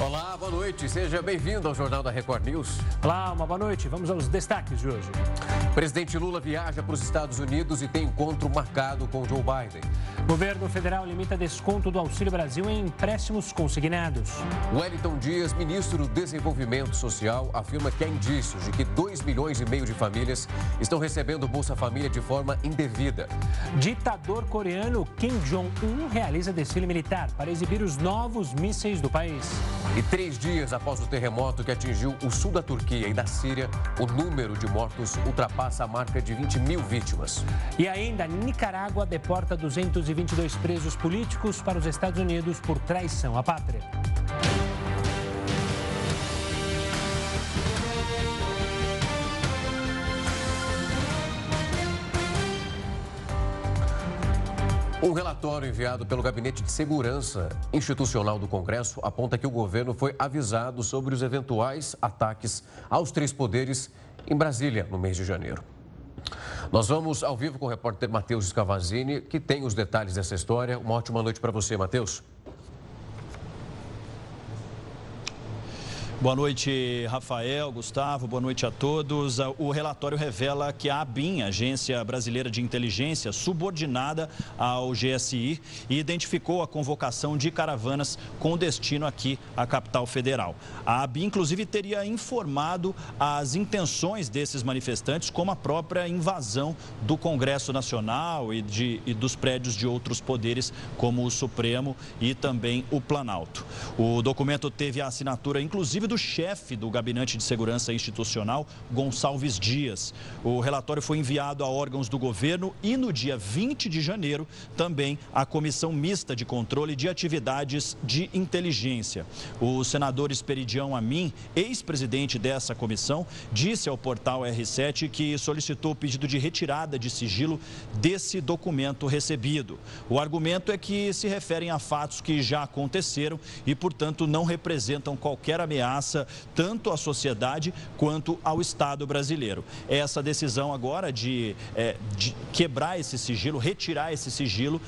Olá, boa noite. Seja bem-vindo ao Jornal da Record News. Olá, uma boa noite. Vamos aos destaques de hoje. Presidente Lula viaja para os Estados Unidos e tem encontro marcado com Joe Biden. Governo federal limita desconto do Auxílio Brasil em empréstimos consignados. Wellington Dias, ministro do Desenvolvimento Social, afirma que há indícios de que 2 milhões e meio de famílias estão recebendo Bolsa Família de forma indevida. Ditador coreano Kim Jong-un realiza desfile militar para exibir os novos mísseis do país. E três dias após o terremoto que atingiu o sul da Turquia e da Síria, o número de mortos ultrapassa a marca de 20 mil vítimas. E ainda, Nicarágua deporta 222 presos políticos para os Estados Unidos por traição à pátria. Um relatório enviado pelo Gabinete de Segurança Institucional do Congresso aponta que o governo foi avisado sobre os eventuais ataques aos três poderes em Brasília no mês de janeiro. Nós vamos ao vivo com o repórter Matheus Scavazini, que tem os detalhes dessa história. Uma ótima noite para você, Matheus. Boa noite, Rafael, Gustavo, boa noite a todos. O relatório revela que a ABIN, Agência Brasileira de Inteligência, subordinada ao GSI, identificou a convocação de caravanas com destino aqui à capital federal. A ABIN, inclusive, teria informado as intenções desses manifestantes, como a própria invasão do Congresso Nacional e, de, e dos prédios de outros poderes, como o Supremo e também o Planalto. O documento teve a assinatura, inclusive, do chefe do Gabinete de Segurança Institucional, Gonçalves Dias. O relatório foi enviado a órgãos do governo e no dia 20 de janeiro também à Comissão Mista de Controle de Atividades de Inteligência. O senador Esperidião Amin, ex-presidente dessa comissão, disse ao portal R7 que solicitou o pedido de retirada de sigilo desse documento recebido. O argumento é que se referem a fatos que já aconteceram e, portanto, não representam qualquer ameaça ameaça tanto à sociedade quanto ao Estado brasileiro. Essa decisão agora de, é, de quebrar esse sigilo, retirar esse sigilo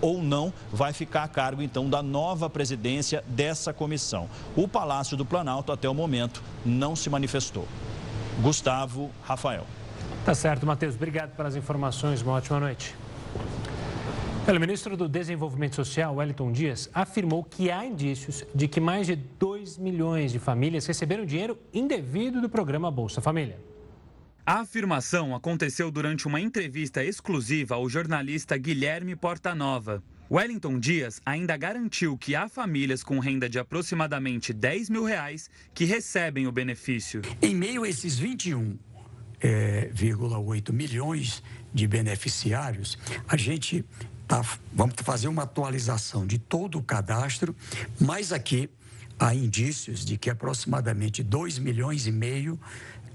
ou não, vai ficar a cargo então da nova presidência dessa comissão. O Palácio do Planalto, até o momento, não se manifestou. Gustavo Rafael. Tá certo, Matheus. Obrigado pelas informações. Uma ótima noite. O ministro do Desenvolvimento Social, Wellington Dias, afirmou que há indícios de que mais de 2 milhões de famílias receberam dinheiro indevido do programa Bolsa Família. A afirmação aconteceu durante uma entrevista exclusiva ao jornalista Guilherme Portanova. Wellington Dias ainda garantiu que há famílias com renda de aproximadamente 10 mil reais que recebem o benefício. Em meio a esses 21,8 é, milhões de beneficiários, a gente Tá, vamos fazer uma atualização de todo o cadastro, mas aqui há indícios de que aproximadamente 2 milhões e meio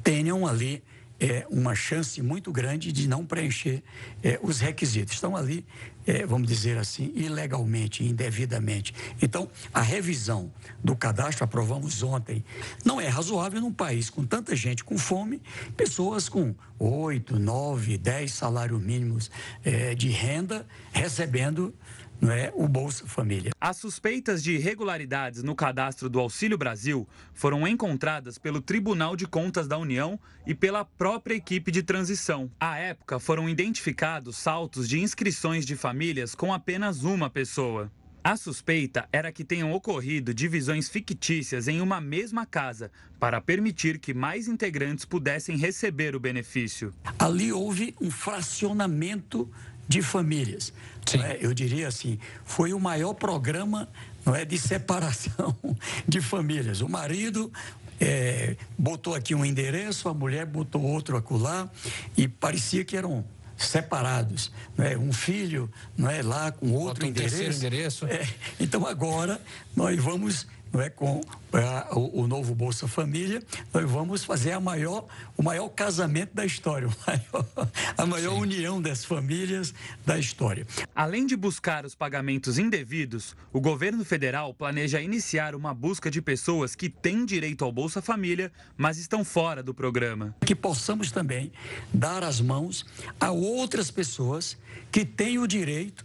tenham ali é, uma chance muito grande de não preencher é, os requisitos. Estão ali, é, vamos dizer assim, ilegalmente, indevidamente. Então, a revisão do cadastro, aprovamos ontem, não é razoável num país com tanta gente com fome, pessoas com 8, 9, 10 salários mínimos é, de renda recebendo não é o Bolsa Família. As suspeitas de irregularidades no cadastro do Auxílio Brasil foram encontradas pelo Tribunal de Contas da União e pela própria equipe de transição. À época, foram identificados saltos de inscrições de famílias com apenas uma pessoa. A suspeita era que tenham ocorrido divisões fictícias em uma mesma casa para permitir que mais integrantes pudessem receber o benefício. Ali houve um fracionamento de famílias. É? Eu diria assim, foi o maior programa não é, de separação de famílias. O marido é, botou aqui um endereço, a mulher botou outro acolá e parecia que eram separados, não é? Um filho, não é lá com outro um endereço. endereço. É, então agora nós vamos não é, com a, o, o, novo Bolsa Família, nós vamos fazer a maior, o maior casamento da história, maior, a maior Sim. união das famílias da história. Além de buscar os pagamentos indevidos, o governo federal planeja iniciar uma busca de pessoas que têm direito ao Bolsa Família, mas estão fora do programa. Que possamos também dar as mãos a outras pessoas que têm o direito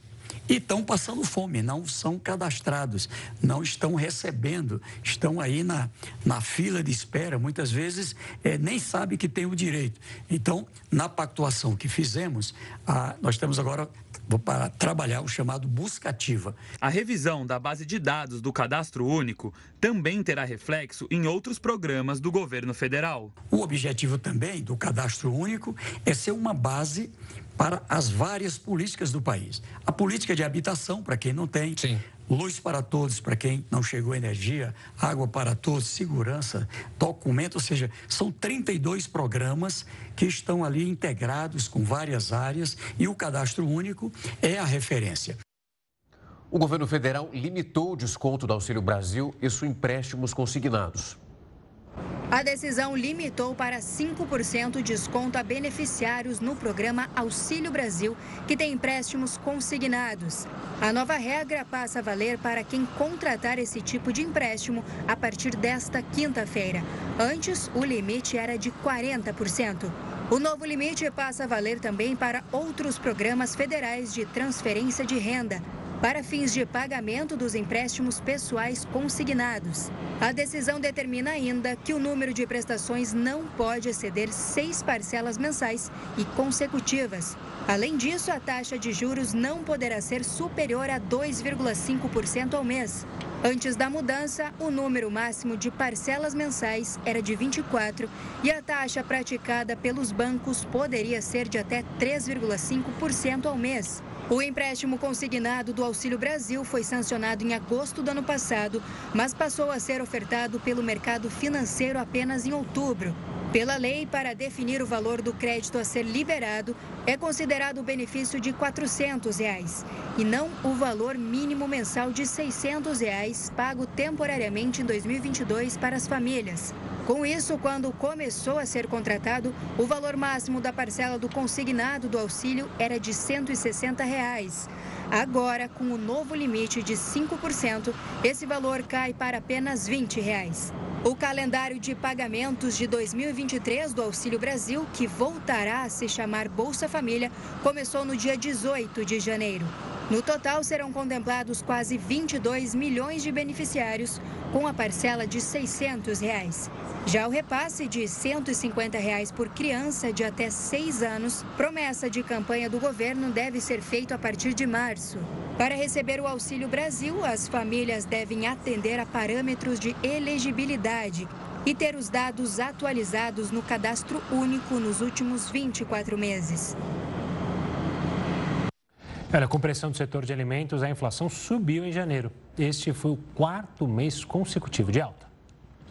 e estão passando fome, não são cadastrados, não estão recebendo, estão aí na, na fila de espera, muitas vezes é, nem sabe que tem o direito. Então, na pactuação que fizemos, a, nós temos agora para trabalhar o chamado busca ativa. A revisão da base de dados do cadastro único também terá reflexo em outros programas do governo federal. O objetivo também do cadastro único é ser uma base para as várias políticas do país. A política de habitação, para quem não tem. Sim. Luz para todos, para quem não chegou energia, água para todos, segurança, documento, ou seja, são 32 programas que estão ali integrados com várias áreas e o cadastro único é a referência. O governo federal limitou o desconto do Auxílio Brasil e seus empréstimos consignados. A decisão limitou para 5% desconto a beneficiários no programa Auxílio Brasil, que tem empréstimos consignados. A nova regra passa a valer para quem contratar esse tipo de empréstimo a partir desta quinta-feira. Antes, o limite era de 40%. O novo limite passa a valer também para outros programas federais de transferência de renda, para fins de pagamento dos empréstimos pessoais consignados. A decisão determina ainda que o número de prestações não pode exceder seis parcelas mensais e consecutivas. Além disso, a taxa de juros não poderá ser superior a 2,5% ao mês. Antes da mudança, o número máximo de parcelas mensais era de 24 e a taxa praticada pelos bancos poderia ser de até 3,5% ao mês. O empréstimo consignado do Auxílio Brasil foi sancionado em agosto do ano passado, mas passou a ser ofertado pelo mercado financeiro apenas em outubro. Pela lei, para definir o valor do crédito a ser liberado, é considerado o benefício de 400 reais, e não o valor mínimo mensal de 600 reais pago temporariamente em 2022 para as famílias. Com isso, quando começou a ser contratado, o valor máximo da parcela do consignado do auxílio era de 160 reais. Agora, com o novo limite de 5%, esse valor cai para apenas 20 reais. O calendário de pagamentos de 2023 do Auxílio Brasil, que voltará a se chamar Bolsa Família, começou no dia 18 de janeiro. No total, serão contemplados quase 22 milhões de beneficiários, com a parcela de 600 reais. Já o repasse de 150 reais por criança de até 6 anos, promessa de campanha do governo, deve ser feito a partir de março. Para receber o Auxílio Brasil, as famílias devem atender a parâmetros de elegibilidade e ter os dados atualizados no cadastro único nos últimos 24 meses. Olha, com pressão do setor de alimentos, a inflação subiu em janeiro. Este foi o quarto mês consecutivo de alta.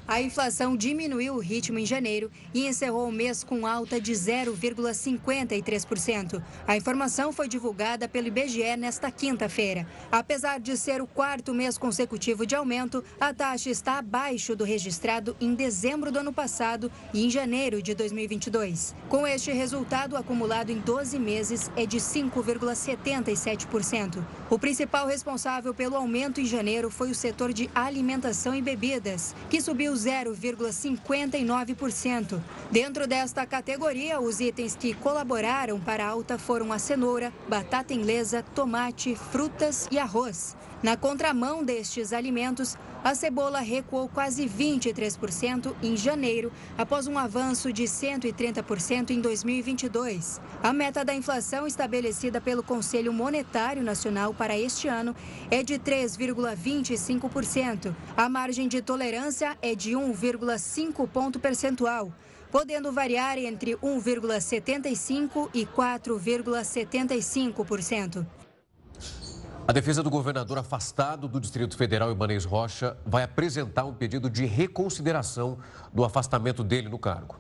A inflação diminuiu o ritmo em janeiro e encerrou o mês com alta de 0,53%. A informação foi divulgada pelo IBGE nesta quinta-feira. Apesar de ser o quarto mês consecutivo de aumento, a taxa está abaixo do registrado em dezembro do ano passado e em janeiro de 2022. Com este resultado, acumulado em 12 meses é de 5,77%. O principal responsável pelo aumento em janeiro foi o setor de alimentação e bebidas, que subiu 0,59%. Dentro desta categoria, os itens que colaboraram para a alta foram a cenoura, batata inglesa, tomate, frutas e arroz. Na contramão destes alimentos, a cebola recuou quase 23% em janeiro, após um avanço de 130% em 2022. A meta da inflação estabelecida pelo Conselho Monetário Nacional para este ano é de 3,25%. A margem de tolerância é de 1,5 ponto percentual podendo variar entre 1,75% e 4,75%. A defesa do governador afastado do Distrito Federal, Ibanez Rocha, vai apresentar um pedido de reconsideração do afastamento dele no cargo.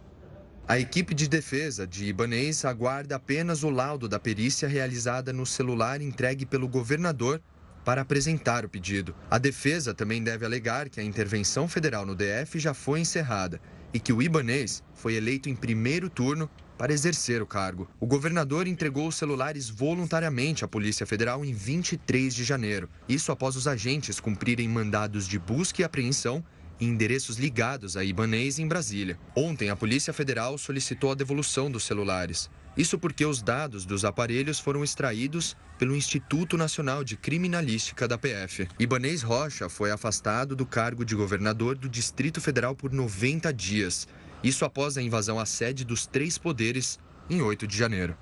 A equipe de defesa de Ibanez aguarda apenas o laudo da perícia realizada no celular entregue pelo governador para apresentar o pedido. A defesa também deve alegar que a intervenção federal no DF já foi encerrada e que o Ibanez foi eleito em primeiro turno para exercer o cargo. O governador entregou os celulares voluntariamente à Polícia Federal em 23 de janeiro. Isso após os agentes cumprirem mandados de busca e apreensão em endereços ligados a Ibanês em Brasília. Ontem, a Polícia Federal solicitou a devolução dos celulares. Isso porque os dados dos aparelhos foram extraídos pelo Instituto Nacional de Criminalística da PF. Ibanês Rocha foi afastado do cargo de governador do Distrito Federal por 90 dias. Isso após a invasão à sede dos três poderes em 8 de janeiro.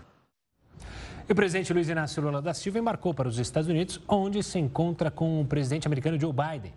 E o presidente Luiz Inácio Lula da Silva embarcou para os Estados Unidos, onde se encontra com o presidente americano Joe Biden.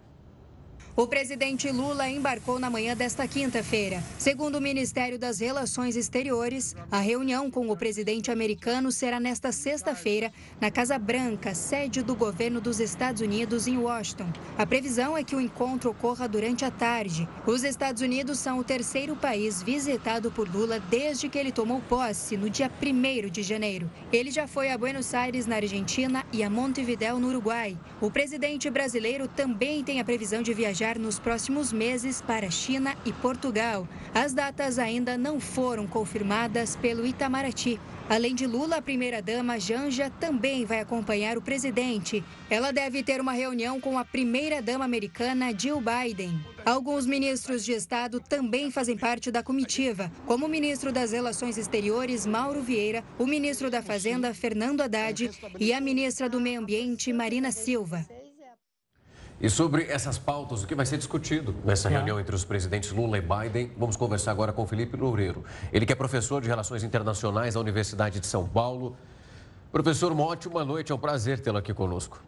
O presidente Lula embarcou na manhã desta quinta-feira. Segundo o Ministério das Relações Exteriores, a reunião com o presidente americano será nesta sexta-feira na Casa Branca, sede do governo dos Estados Unidos em Washington. A previsão é que o encontro ocorra durante a tarde. Os Estados Unidos são o terceiro país visitado por Lula desde que ele tomou posse no dia 1 de janeiro. Ele já foi a Buenos Aires, na Argentina, e a Montevideo, no Uruguai. O presidente brasileiro também tem a previsão de viajar viajar nos próximos meses para China e Portugal. As datas ainda não foram confirmadas pelo Itamaraty. Além de Lula, a primeira-dama Janja também vai acompanhar o presidente. Ela deve ter uma reunião com a primeira-dama americana Jill Biden. Alguns ministros de Estado também fazem parte da comitiva, como o ministro das Relações Exteriores, Mauro Vieira, o ministro da Fazenda, Fernando Haddad, e a ministra do Meio Ambiente, Marina Silva. E sobre essas pautas, o que vai ser discutido nessa reunião entre os presidentes Lula e Biden, vamos conversar agora com Felipe Loureiro. Ele que é professor de Relações Internacionais da Universidade de São Paulo. Professor uma ótima noite, é um prazer tê-lo aqui conosco.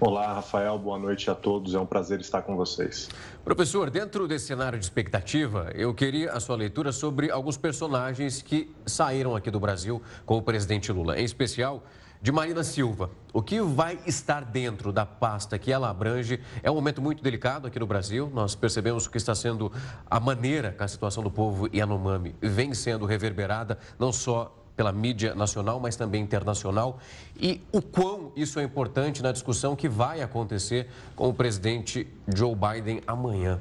Olá, Rafael, boa noite a todos, é um prazer estar com vocês. Professor, dentro desse cenário de expectativa, eu queria a sua leitura sobre alguns personagens que saíram aqui do Brasil com o presidente Lula, em especial de Marina Silva. O que vai estar dentro da pasta que ela abrange é um momento muito delicado aqui no Brasil. Nós percebemos que está sendo a maneira que a situação do povo Yanomami vem sendo reverberada, não só pela mídia nacional, mas também internacional. E o quão isso é importante na discussão que vai acontecer com o presidente Joe Biden amanhã.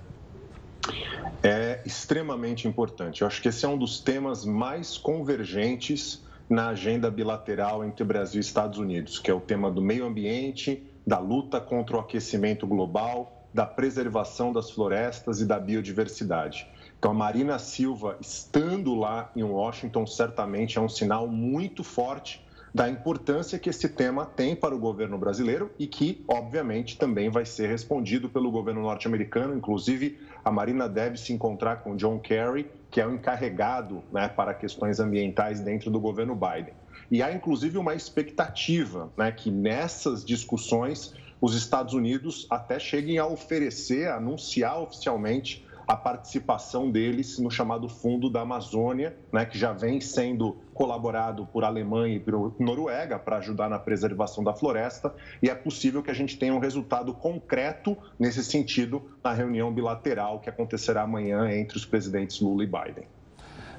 É extremamente importante. Eu acho que esse é um dos temas mais convergentes na agenda bilateral entre Brasil e Estados Unidos, que é o tema do meio ambiente, da luta contra o aquecimento global, da preservação das florestas e da biodiversidade. Então, a Marina Silva estando lá em Washington certamente é um sinal muito forte da importância que esse tema tem para o governo brasileiro e que, obviamente, também vai ser respondido pelo governo norte-americano. Inclusive, a Marina deve se encontrar com John Kerry, que é o encarregado né, para questões ambientais dentro do governo Biden. E há, inclusive, uma expectativa né, que nessas discussões os Estados Unidos até cheguem a oferecer, a anunciar oficialmente a participação deles no chamado Fundo da Amazônia, né, que já vem sendo colaborado por Alemanha e por Noruega para ajudar na preservação da floresta, e é possível que a gente tenha um resultado concreto nesse sentido na reunião bilateral que acontecerá amanhã entre os presidentes Lula e Biden.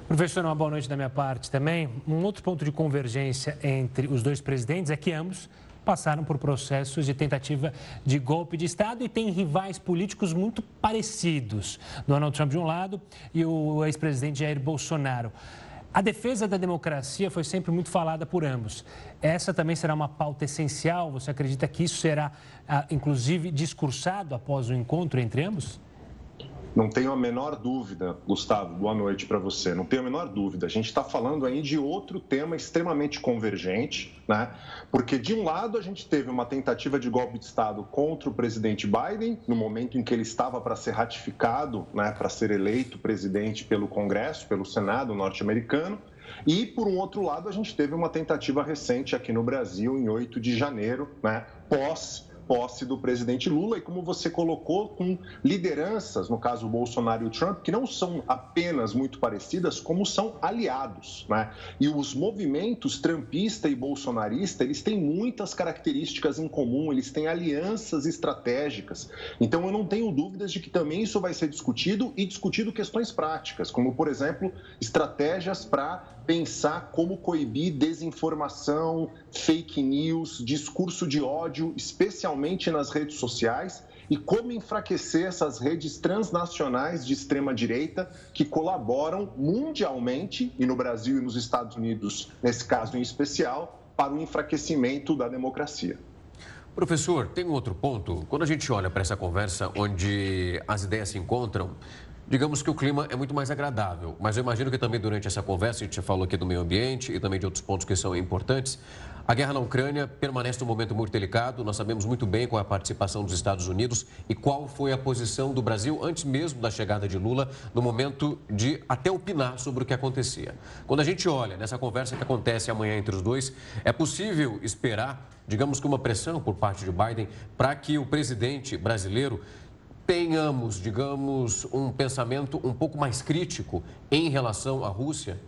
Professor, uma boa noite da minha parte também. Um outro ponto de convergência entre os dois presidentes é que ambos passaram por processos de tentativa de golpe de Estado e têm rivais políticos muito parecidos. Donald Trump de um lado e o ex-presidente Jair Bolsonaro. A defesa da democracia foi sempre muito falada por ambos. Essa também será uma pauta essencial? Você acredita que isso será, ah, inclusive, discursado após o encontro entre ambos? Não tenho a menor dúvida, Gustavo, boa noite para você. Não tenho a menor dúvida. A gente está falando aí de outro tema extremamente convergente, né? Porque, de um lado, a gente teve uma tentativa de golpe de Estado contra o presidente Biden, no momento em que ele estava para ser ratificado, né, para ser eleito presidente pelo Congresso, pelo Senado norte-americano. E, por um outro lado, a gente teve uma tentativa recente aqui no Brasil, em 8 de janeiro, né, pós posse do presidente Lula e como você colocou, com lideranças, no caso Bolsonaro e Trump, que não são apenas muito parecidas, como são aliados. Né? E os movimentos trumpista e bolsonarista, eles têm muitas características em comum, eles têm alianças estratégicas. Então eu não tenho dúvidas de que também isso vai ser discutido e discutido questões práticas, como, por exemplo, estratégias para pensar como coibir desinformação, fake news, discurso de ódio, especialmente nas redes sociais, e como enfraquecer essas redes transnacionais de extrema direita que colaboram mundialmente e no Brasil e nos Estados Unidos, nesse caso em especial, para o enfraquecimento da democracia. Professor, tem um outro ponto. Quando a gente olha para essa conversa onde as ideias se encontram, digamos que o clima é muito mais agradável. Mas eu imagino que também durante essa conversa, a gente falou aqui do meio ambiente e também de outros pontos que são importantes, a guerra na Ucrânia permanece um momento muito delicado. Nós sabemos muito bem qual é a participação dos Estados Unidos e qual foi a posição do Brasil antes mesmo da chegada de Lula, no momento de até opinar sobre o que acontecia. Quando a gente olha nessa conversa que acontece amanhã entre os dois, é possível esperar, digamos que uma pressão por parte de Biden para que o presidente brasileiro tenhamos, digamos, um pensamento um pouco mais crítico em relação à Rússia?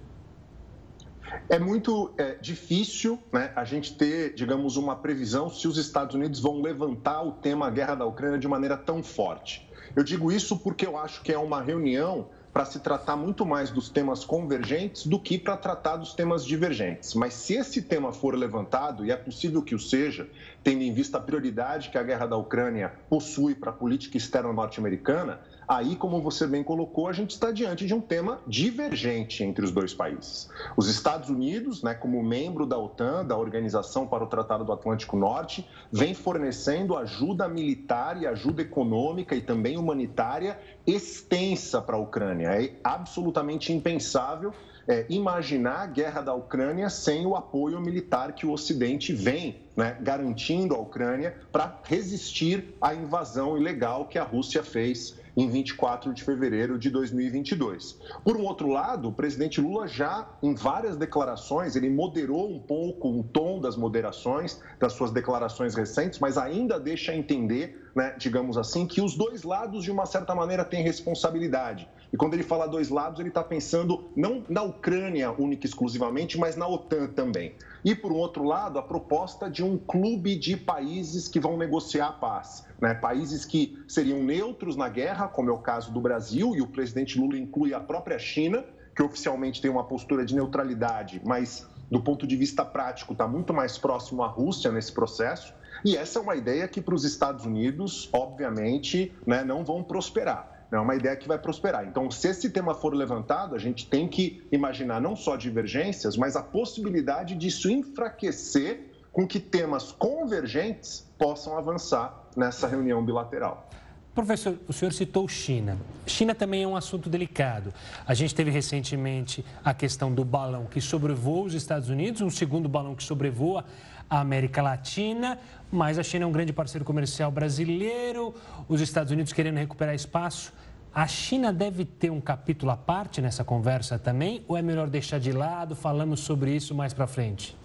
É muito é, difícil né, a gente ter, digamos, uma previsão se os Estados Unidos vão levantar o tema guerra da Ucrânia de maneira tão forte. Eu digo isso porque eu acho que é uma reunião para se tratar muito mais dos temas convergentes do que para tratar dos temas divergentes. Mas se esse tema for levantado, e é possível que o seja, tendo em vista a prioridade que a guerra da Ucrânia possui para a política externa norte-americana, Aí, como você bem colocou, a gente está diante de um tema divergente entre os dois países. Os Estados Unidos, né, como membro da OTAN, da Organização para o Tratado do Atlântico Norte, vem fornecendo ajuda militar e ajuda econômica e também humanitária extensa para a Ucrânia. É absolutamente impensável é, imaginar a guerra da Ucrânia sem o apoio militar que o Ocidente vem né, garantindo à Ucrânia para resistir à invasão ilegal que a Rússia fez em 24 de fevereiro de 2022. Por um outro lado, o presidente Lula já, em várias declarações, ele moderou um pouco o tom das moderações das suas declarações recentes, mas ainda deixa entender, né, digamos assim, que os dois lados, de uma certa maneira, têm responsabilidade. E quando ele fala dois lados, ele está pensando não na Ucrânia única e exclusivamente, mas na OTAN também. E, por um outro lado, a proposta de um clube de países que vão negociar a paz. Né? Países que seriam neutros na guerra, como é o caso do Brasil, e o presidente Lula inclui a própria China, que oficialmente tem uma postura de neutralidade, mas do ponto de vista prático está muito mais próximo à Rússia nesse processo. E essa é uma ideia que para os Estados Unidos, obviamente, né, não vão prosperar é uma ideia que vai prosperar. Então, se esse tema for levantado, a gente tem que imaginar não só divergências, mas a possibilidade disso enfraquecer com que temas convergentes possam avançar nessa reunião bilateral. Professor, o senhor citou China. China também é um assunto delicado. A gente teve recentemente a questão do balão que sobrevoa os Estados Unidos, um segundo balão que sobrevoa a América Latina, mas a China é um grande parceiro comercial brasileiro, os Estados Unidos querendo recuperar espaço. A China deve ter um capítulo à parte nessa conversa também, ou é melhor deixar de lado, falamos sobre isso mais para frente?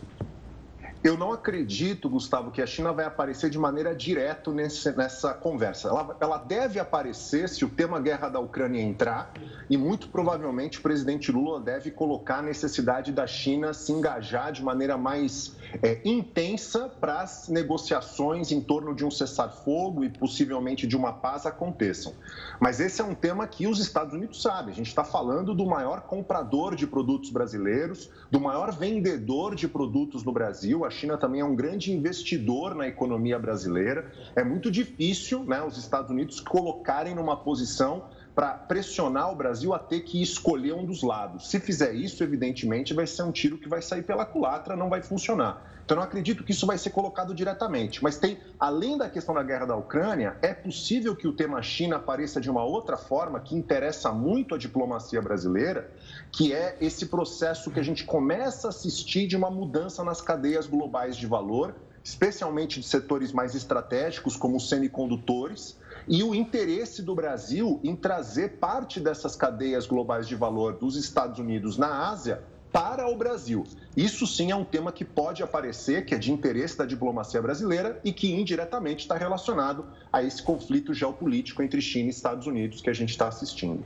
Eu não acredito, Gustavo, que a China vai aparecer de maneira direta nessa conversa. Ela, ela, deve aparecer se o tema guerra da Ucrânia entrar, e muito provavelmente o presidente Lula deve colocar a necessidade da China se engajar de maneira mais é, intensa para as negociações em torno de um cessar-fogo e possivelmente de uma paz aconteçam. Mas esse é um tema que os Estados Unidos sabem. A gente está falando do maior comprador de produtos brasileiros, do maior vendedor de produtos no Brasil. A China também é um grande investidor na economia brasileira. É muito difícil né, os Estados Unidos colocarem numa posição para pressionar o Brasil a ter que escolher um dos lados. Se fizer isso, evidentemente, vai ser um tiro que vai sair pela culatra, não vai funcionar. Então, não acredito que isso vai ser colocado diretamente. Mas tem, além da questão da guerra da Ucrânia, é possível que o tema China apareça de uma outra forma que interessa muito a diplomacia brasileira, que é esse processo que a gente começa a assistir de uma mudança nas cadeias globais de valor, especialmente de setores mais estratégicos, como os semicondutores e o interesse do Brasil em trazer parte dessas cadeias globais de valor dos Estados Unidos na Ásia para o Brasil. Isso sim é um tema que pode aparecer, que é de interesse da diplomacia brasileira e que indiretamente está relacionado a esse conflito geopolítico entre China e Estados Unidos que a gente está assistindo.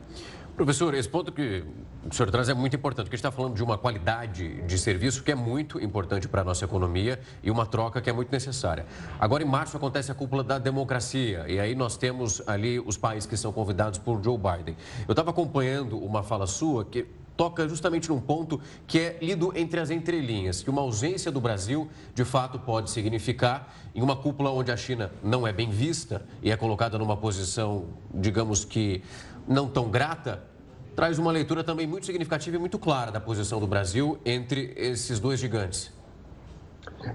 Professor, esse ponto que o senhor traz é muito importante, porque a gente está falando de uma qualidade de serviço que é muito importante para a nossa economia e uma troca que é muito necessária. Agora, em março, acontece a cúpula da democracia, e aí nós temos ali os países que são convidados por Joe Biden. Eu estava acompanhando uma fala sua que toca justamente num ponto que é lido entre as entrelinhas, que uma ausência do Brasil, de fato, pode significar, em uma cúpula onde a China não é bem vista e é colocada numa posição, digamos que não tão grata, traz uma leitura também muito significativa e muito clara da posição do Brasil entre esses dois gigantes.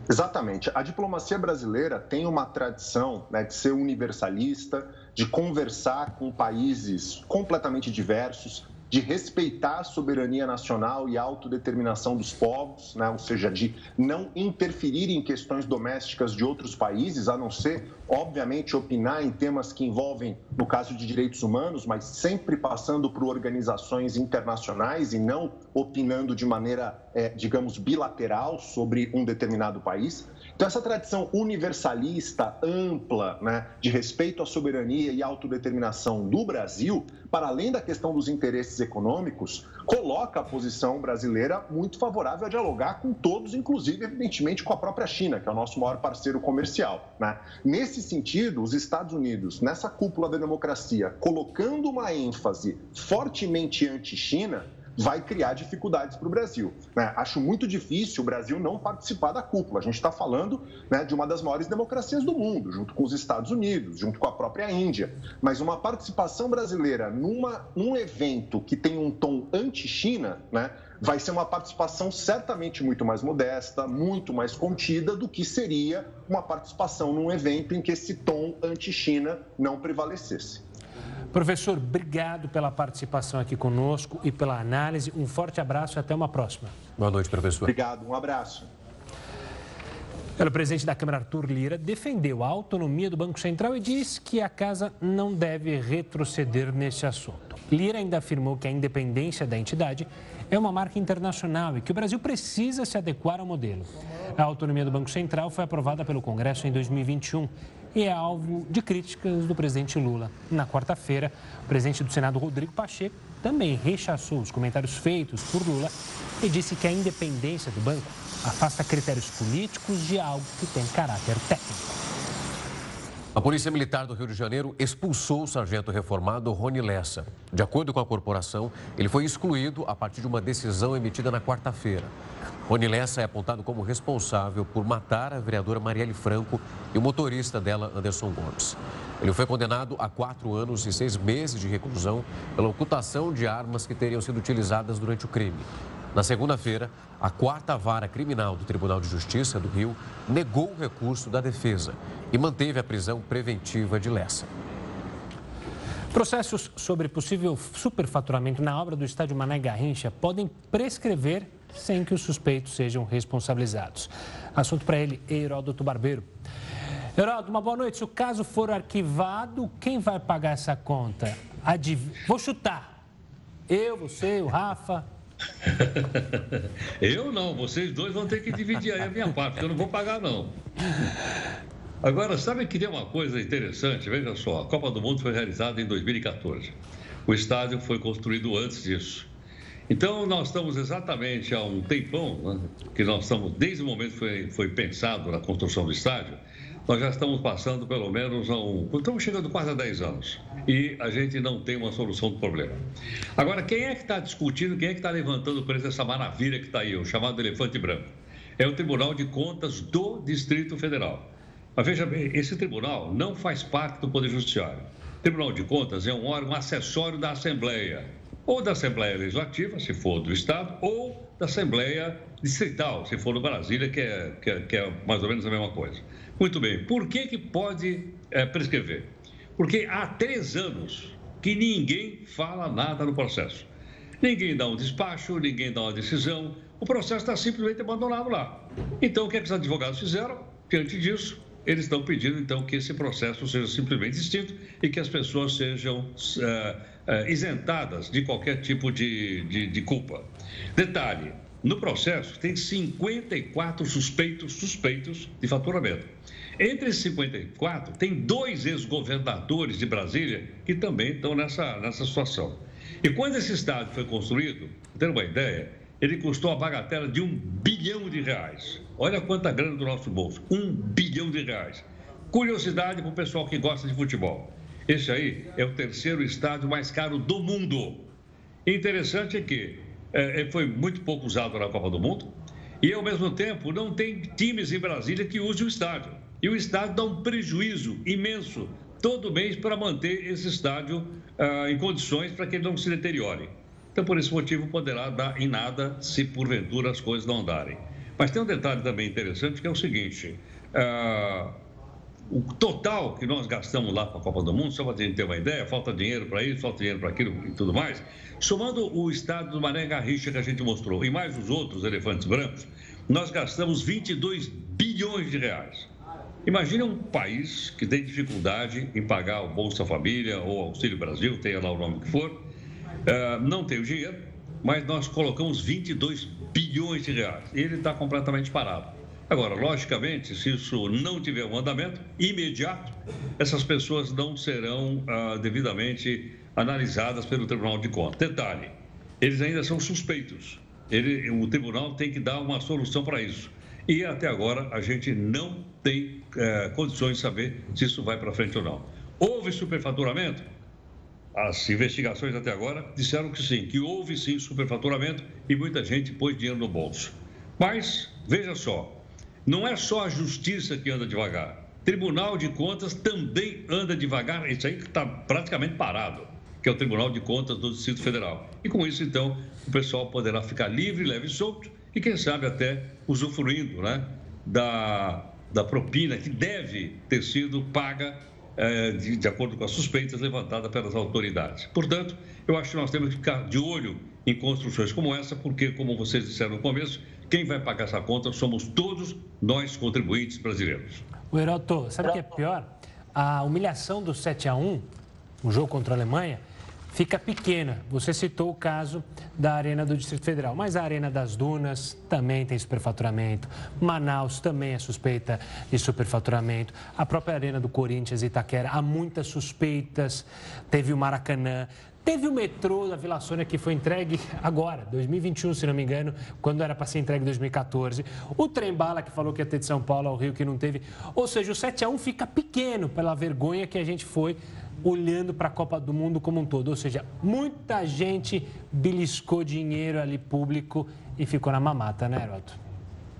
Exatamente. A diplomacia brasileira tem uma tradição né, de ser universalista, de conversar com países completamente diversos, de respeitar a soberania nacional e a autodeterminação dos povos, né? ou seja, de não interferir em questões domésticas de outros países, a não ser, obviamente, opinar em temas que envolvem, no caso de direitos humanos, mas sempre passando por organizações internacionais e não opinando de maneira, é, digamos, bilateral sobre um determinado país. Então, essa tradição universalista, ampla, né, de respeito à soberania e autodeterminação do Brasil, para além da questão dos interesses econômicos, coloca a posição brasileira muito favorável a dialogar com todos, inclusive, evidentemente, com a própria China, que é o nosso maior parceiro comercial. Né? Nesse sentido, os Estados Unidos, nessa cúpula da democracia, colocando uma ênfase fortemente anti-China, vai criar dificuldades para o Brasil. Né? Acho muito difícil o Brasil não participar da cúpula. A gente está falando né, de uma das maiores democracias do mundo, junto com os Estados Unidos, junto com a própria Índia. Mas uma participação brasileira numa, num evento que tem um tom anti-China, né, vai ser uma participação certamente muito mais modesta, muito mais contida do que seria uma participação num evento em que esse tom anti-China não prevalecesse. Professor, obrigado pela participação aqui conosco e pela análise. Um forte abraço e até uma próxima. Boa noite, professor. Obrigado, um abraço. O presidente da Câmara, Arthur Lira, defendeu a autonomia do Banco Central e disse que a casa não deve retroceder nesse assunto. Lira ainda afirmou que a independência da entidade é uma marca internacional e que o Brasil precisa se adequar ao modelo. A autonomia do Banco Central foi aprovada pelo Congresso em 2021 e é alvo de críticas do presidente Lula. Na quarta-feira, o presidente do Senado, Rodrigo Pacheco, também rechaçou os comentários feitos por Lula e disse que a independência do banco afasta critérios políticos de algo que tem caráter técnico. A Polícia Militar do Rio de Janeiro expulsou o sargento reformado Rony Lessa. De acordo com a corporação, ele foi excluído a partir de uma decisão emitida na quarta-feira. Rony Lessa é apontado como responsável por matar a vereadora Marielle Franco e o motorista dela, Anderson Gomes. Ele foi condenado a quatro anos e seis meses de reclusão pela ocultação de armas que teriam sido utilizadas durante o crime. Na segunda-feira, a quarta vara criminal do Tribunal de Justiça do Rio negou o recurso da defesa e manteve a prisão preventiva de Lessa. Processos sobre possível superfaturamento na obra do estádio Mané Garrincha podem prescrever sem que os suspeitos sejam responsabilizados. Assunto para ele, Heródoto Barbeiro. Heródoto, uma boa noite. Se o caso for arquivado, quem vai pagar essa conta? Adiv... Vou chutar. Eu, você, o Rafa. eu não, vocês dois vão ter que dividir aí a minha parte, porque eu não vou pagar, não. Agora, sabe que tem uma coisa interessante? Veja só, a Copa do Mundo foi realizada em 2014. O estádio foi construído antes disso. Então, nós estamos exatamente há um tempão, né, que nós estamos, desde o momento que foi, foi pensado na construção do estádio, nós já estamos passando pelo menos a um. Estamos chegando quase a 10 anos e a gente não tem uma solução do problema. Agora, quem é que está discutindo, quem é que está levantando o preço dessa maravilha que está aí, o chamado elefante branco? É o Tribunal de Contas do Distrito Federal. Mas veja bem, esse tribunal não faz parte do Poder Judiciário. O Tribunal de Contas é um órgão acessório da Assembleia ou da Assembleia Legislativa, se for do Estado, ou da Assembleia Distrital, se for do Brasília, que é, que é, que é mais ou menos a mesma coisa. Muito bem, por que, que pode é, prescrever? Porque há três anos que ninguém fala nada no processo. Ninguém dá um despacho, ninguém dá uma decisão, o processo está simplesmente abandonado lá. Então, o que, é que os advogados fizeram? Diante disso, eles estão pedindo, então, que esse processo seja simplesmente extinto e que as pessoas sejam. Uh, uh, isentadas de qualquer tipo de, de, de culpa. Detalhe: no processo tem 54 suspeitos suspeitos de faturamento. Entre esses 54, tem dois ex-governadores de Brasília que também estão nessa, nessa situação. E quando esse estádio foi construído, tendo uma ideia, ele custou a bagatela de um bilhão de reais. Olha quanta grana do nosso bolso, um bilhão de reais. Curiosidade para o pessoal que gosta de futebol. Esse aí é o terceiro estádio mais caro do mundo. Interessante é que é, é, foi muito pouco usado na Copa do Mundo e, ao mesmo tempo, não tem times em Brasília que usem o estádio. E o estádio dá um prejuízo imenso todo mês para manter esse estádio ah, em condições para que ele não se deteriore. Então, por esse motivo, poderá dar em nada se porventura as coisas não andarem. Mas tem um detalhe também interessante que é o seguinte: ah, o total que nós gastamos lá para a Copa do Mundo, só para a gente ter uma ideia, falta dinheiro para isso, falta dinheiro para aquilo e tudo mais, somando o estado do Mané Garrincha que a gente mostrou e mais os outros elefantes brancos, nós gastamos 22 bilhões de reais. Imagina um país que tem dificuldade em pagar o Bolsa Família ou Auxílio Brasil, tenha lá o nome que for, uh, não tem o dinheiro, mas nós colocamos 22 bilhões de reais. Ele está completamente parado. Agora, logicamente, se isso não tiver um andamento imediato, essas pessoas não serão ah, devidamente analisadas pelo Tribunal de Contas. Detalhe: eles ainda são suspeitos. Ele, o tribunal tem que dar uma solução para isso. E até agora a gente não tem eh, condições de saber se isso vai para frente ou não. Houve superfaturamento? As investigações até agora disseram que sim, que houve sim superfaturamento e muita gente pôs dinheiro no bolso. Mas, veja só, não é só a justiça que anda devagar. Tribunal de Contas também anda devagar. Isso aí está praticamente parado, que é o Tribunal de Contas do Distrito Federal. E com isso, então, o pessoal poderá ficar livre, leve e solto e, quem sabe, até usufruindo né, da, da propina que deve ter sido paga de, de acordo com as suspeitas levantadas pelas autoridades. Portanto, eu acho que nós temos que ficar de olho em construções como essa, porque, como vocês disseram no começo, quem vai pagar essa conta somos todos nós, contribuintes brasileiros. O Heroto, sabe o que é pior? A humilhação do 7 a 1 o jogo contra a Alemanha, fica pequena. Você citou o caso da Arena do Distrito Federal, mas a Arena das Dunas também tem superfaturamento, Manaus também é suspeita de superfaturamento, a própria Arena do Corinthians e Itaquera há muitas suspeitas, teve o Maracanã, Teve o metrô da Vila Sônia que foi entregue agora, 2021, se não me engano, quando era para ser entregue em 2014. O trem bala que falou que ia ter de São Paulo ao Rio que não teve. Ou seja, o 7 a 1 fica pequeno pela vergonha que a gente foi olhando para a Copa do Mundo como um todo. Ou seja, muita gente beliscou dinheiro ali público e ficou na mamata, né, Heroto?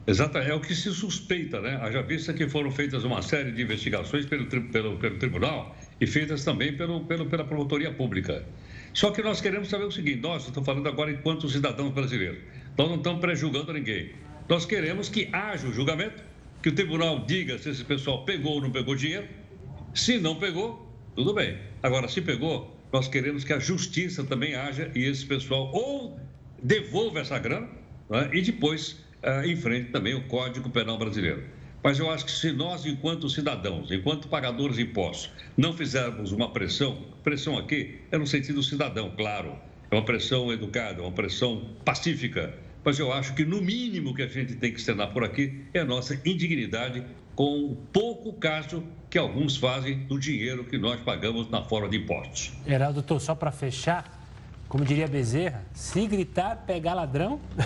Exato, é o que se suspeita, né? Haja vista que foram feitas uma série de investigações pelo, pelo, pelo tribunal e feitas também pelo, pelo, pela promotoria pública. Só que nós queremos saber o seguinte: nós, estou falando agora enquanto cidadãos brasileiros, nós não estamos prejulgando ninguém. Nós queremos que haja o julgamento, que o tribunal diga se esse pessoal pegou ou não pegou dinheiro. Se não pegou, tudo bem. Agora, se pegou, nós queremos que a justiça também haja e esse pessoal ou devolva essa grana né, e depois uh, enfrente também o Código Penal Brasileiro. Mas eu acho que se nós, enquanto cidadãos, enquanto pagadores de impostos, não fizermos uma pressão, pressão aqui é no sentido cidadão, claro, é uma pressão educada, uma pressão pacífica, mas eu acho que no mínimo que a gente tem que externar por aqui é a nossa indignidade com o pouco caso que alguns fazem do dinheiro que nós pagamos na forma de impostos. Geraldo, só para fechar, como diria Bezerra, se gritar, pegar ladrão.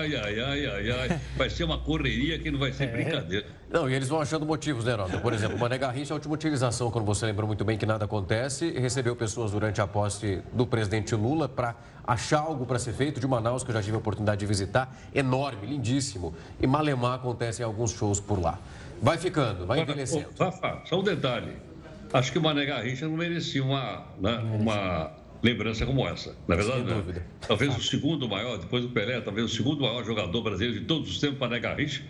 ai, ai, ai, ai, ai. Vai ser uma correria que não vai ser é. brincadeira. Não, e eles vão achando motivos, né, Heraldo? Por exemplo, o Mané Garrincha, a última utilização, quando você lembra muito bem que nada acontece, recebeu pessoas durante a posse do presidente Lula para achar algo para ser feito de Manaus, que eu já tive a oportunidade de visitar, enorme, lindíssimo. E Malemar acontece em alguns shows por lá. Vai ficando, vai envelhecendo. Rafa, só um detalhe. Acho que o Mané Garrincha não merecia uma, né, uma lembrança como essa. Na verdade, Sem dúvida. Né? talvez o segundo maior, depois do Pelé, talvez o segundo maior jogador brasileiro de todos os tempos, Mané Garrincha.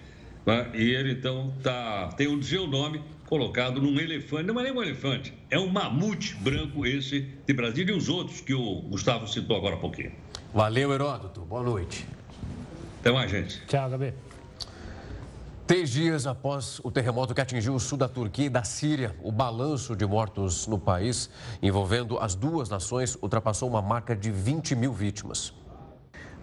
Né? E ele, então, tá, tem um seu nome colocado num elefante. Não é nem um elefante, é um mamute branco esse de Brasília e os outros que o Gustavo citou agora há pouquinho. Valeu, Heródoto. Boa noite. Até mais, gente. Tchau, Gabi. Três dias após o terremoto que atingiu o sul da Turquia e da Síria, o balanço de mortos no país, envolvendo as duas nações, ultrapassou uma marca de 20 mil vítimas.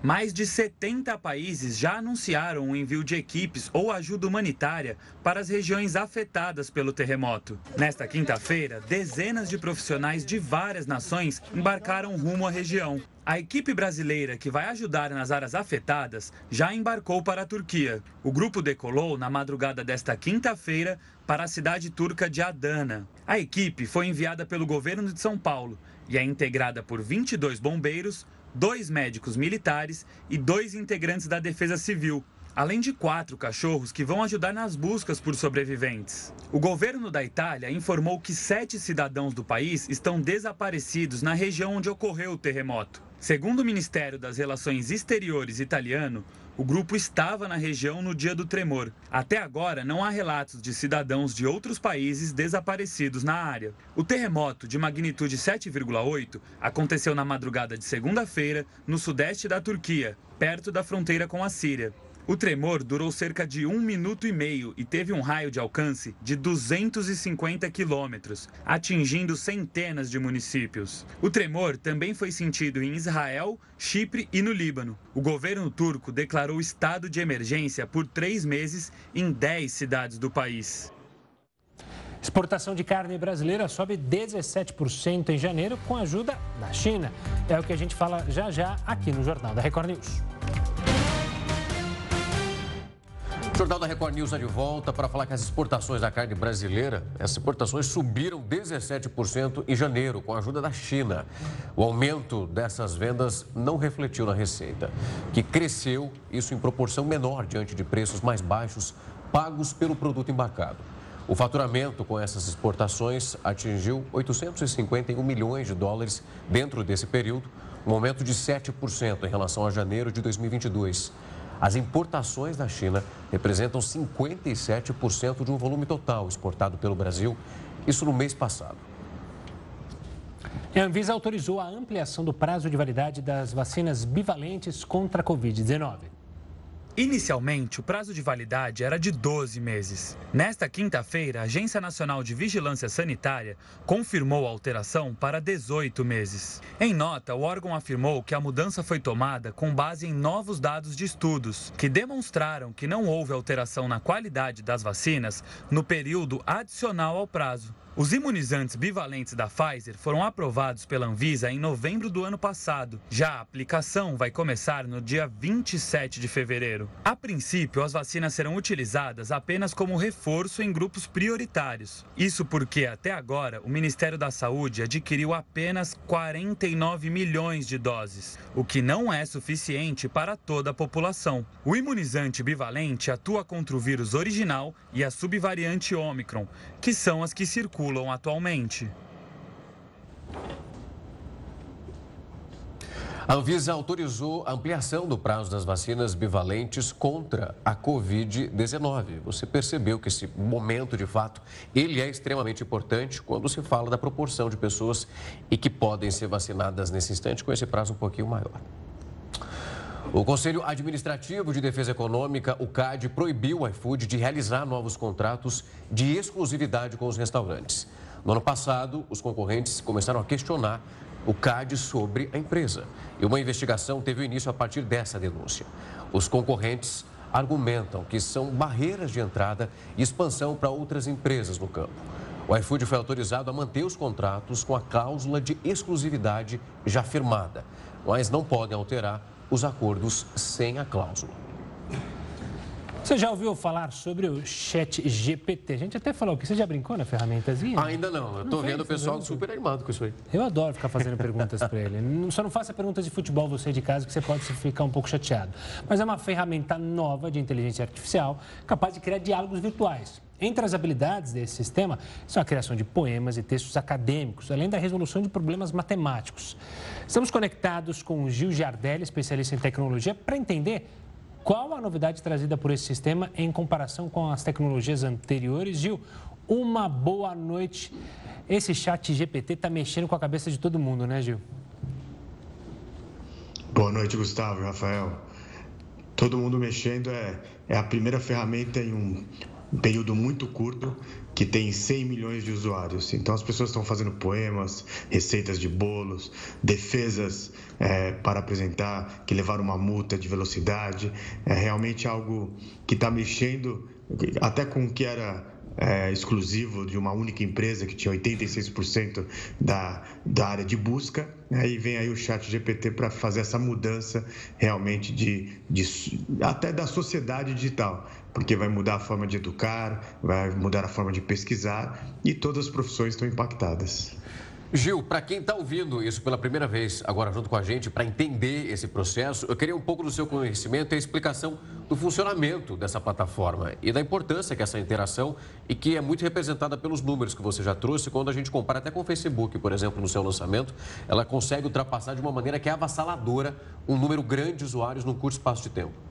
Mais de 70 países já anunciaram o envio de equipes ou ajuda humanitária para as regiões afetadas pelo terremoto. Nesta quinta-feira, dezenas de profissionais de várias nações embarcaram rumo à região. A equipe brasileira que vai ajudar nas áreas afetadas já embarcou para a Turquia. O grupo decolou na madrugada desta quinta-feira para a cidade turca de Adana. A equipe foi enviada pelo governo de São Paulo e é integrada por 22 bombeiros, dois médicos militares e dois integrantes da Defesa Civil. além de quatro cachorros que vão ajudar nas buscas por sobreviventes. O governo da Itália informou que sete cidadãos do país estão desaparecidos na região onde ocorreu o terremoto. Segundo o Ministério das Relações Exteriores italiano, o grupo estava na região no dia do tremor. Até agora, não há relatos de cidadãos de outros países desaparecidos na área. O terremoto, de magnitude 7,8, aconteceu na madrugada de segunda-feira, no sudeste da Turquia, perto da fronteira com a Síria. O tremor durou cerca de um minuto e meio e teve um raio de alcance de 250 quilômetros, atingindo centenas de municípios. O tremor também foi sentido em Israel, Chipre e no Líbano. O governo turco declarou estado de emergência por três meses em 10 cidades do país. Exportação de carne brasileira sobe 17% em janeiro com ajuda da China. É o que a gente fala já já aqui no Jornal da Record News. O Jornal da Record News está de volta para falar que as exportações da carne brasileira, essas exportações subiram 17% em janeiro, com a ajuda da China. O aumento dessas vendas não refletiu na receita, que cresceu, isso em proporção menor diante de preços mais baixos pagos pelo produto embarcado. O faturamento com essas exportações atingiu 851 milhões de dólares dentro desse período, um aumento de 7% em relação a janeiro de 2022. As importações da China representam 57% de um volume total exportado pelo Brasil, isso no mês passado. A Anvisa autorizou a ampliação do prazo de validade das vacinas bivalentes contra a Covid-19. Inicialmente, o prazo de validade era de 12 meses. Nesta quinta-feira, a Agência Nacional de Vigilância Sanitária confirmou a alteração para 18 meses. Em nota, o órgão afirmou que a mudança foi tomada com base em novos dados de estudos, que demonstraram que não houve alteração na qualidade das vacinas no período adicional ao prazo. Os imunizantes bivalentes da Pfizer foram aprovados pela Anvisa em novembro do ano passado. Já a aplicação vai começar no dia 27 de fevereiro. A princípio, as vacinas serão utilizadas apenas como reforço em grupos prioritários. Isso porque, até agora, o Ministério da Saúde adquiriu apenas 49 milhões de doses, o que não é suficiente para toda a população. O imunizante bivalente atua contra o vírus original e a subvariante Omicron, que são as que circulam circulam atualmente. A Anvisa autorizou a ampliação do prazo das vacinas bivalentes contra a Covid-19. Você percebeu que esse momento, de fato, ele é extremamente importante quando se fala da proporção de pessoas e que podem ser vacinadas nesse instante com esse prazo um pouquinho maior. O Conselho Administrativo de Defesa Econômica, o CAD, proibiu o iFood de realizar novos contratos de exclusividade com os restaurantes. No ano passado, os concorrentes começaram a questionar o CAD sobre a empresa. E uma investigação teve início a partir dessa denúncia. Os concorrentes argumentam que são barreiras de entrada e expansão para outras empresas no campo. O iFood foi autorizado a manter os contratos com a cláusula de exclusividade já firmada, mas não podem alterar os acordos sem a cláusula. Você já ouviu falar sobre o Chat GPT? A gente até falou que você já brincou na ferramentazinha? Ainda não. Eu estou vendo o pessoal super animado com isso aí. Eu adoro ficar fazendo perguntas para ele. Só não faça perguntas de futebol você de casa, que você pode ficar um pouco chateado. Mas é uma ferramenta nova de inteligência artificial capaz de criar diálogos virtuais. Entre as habilidades desse sistema são a criação de poemas e textos acadêmicos, além da resolução de problemas matemáticos. Estamos conectados com o Gil Giardelli, especialista em tecnologia, para entender qual a novidade trazida por esse sistema em comparação com as tecnologias anteriores. Gil, uma boa noite. Esse chat GPT está mexendo com a cabeça de todo mundo, né, Gil? Boa noite, Gustavo Rafael. Todo mundo mexendo é, é a primeira ferramenta em um, um período muito curto que tem 100 milhões de usuários. Então as pessoas estão fazendo poemas, receitas de bolos, defesas é, para apresentar que levaram uma multa de velocidade. É realmente algo que está mexendo até com o que era é, exclusivo de uma única empresa que tinha 86% da, da área de busca. E vem aí o chat GPT para fazer essa mudança realmente de, de, até da sociedade digital porque vai mudar a forma de educar, vai mudar a forma de pesquisar e todas as profissões estão impactadas. Gil, para quem está ouvindo isso pela primeira vez, agora junto com a gente, para entender esse processo, eu queria um pouco do seu conhecimento e a explicação do funcionamento dessa plataforma e da importância que essa interação e que é muito representada pelos números que você já trouxe, quando a gente compara até com o Facebook, por exemplo, no seu lançamento, ela consegue ultrapassar de uma maneira que é avassaladora um número grande de usuários num curto espaço de tempo.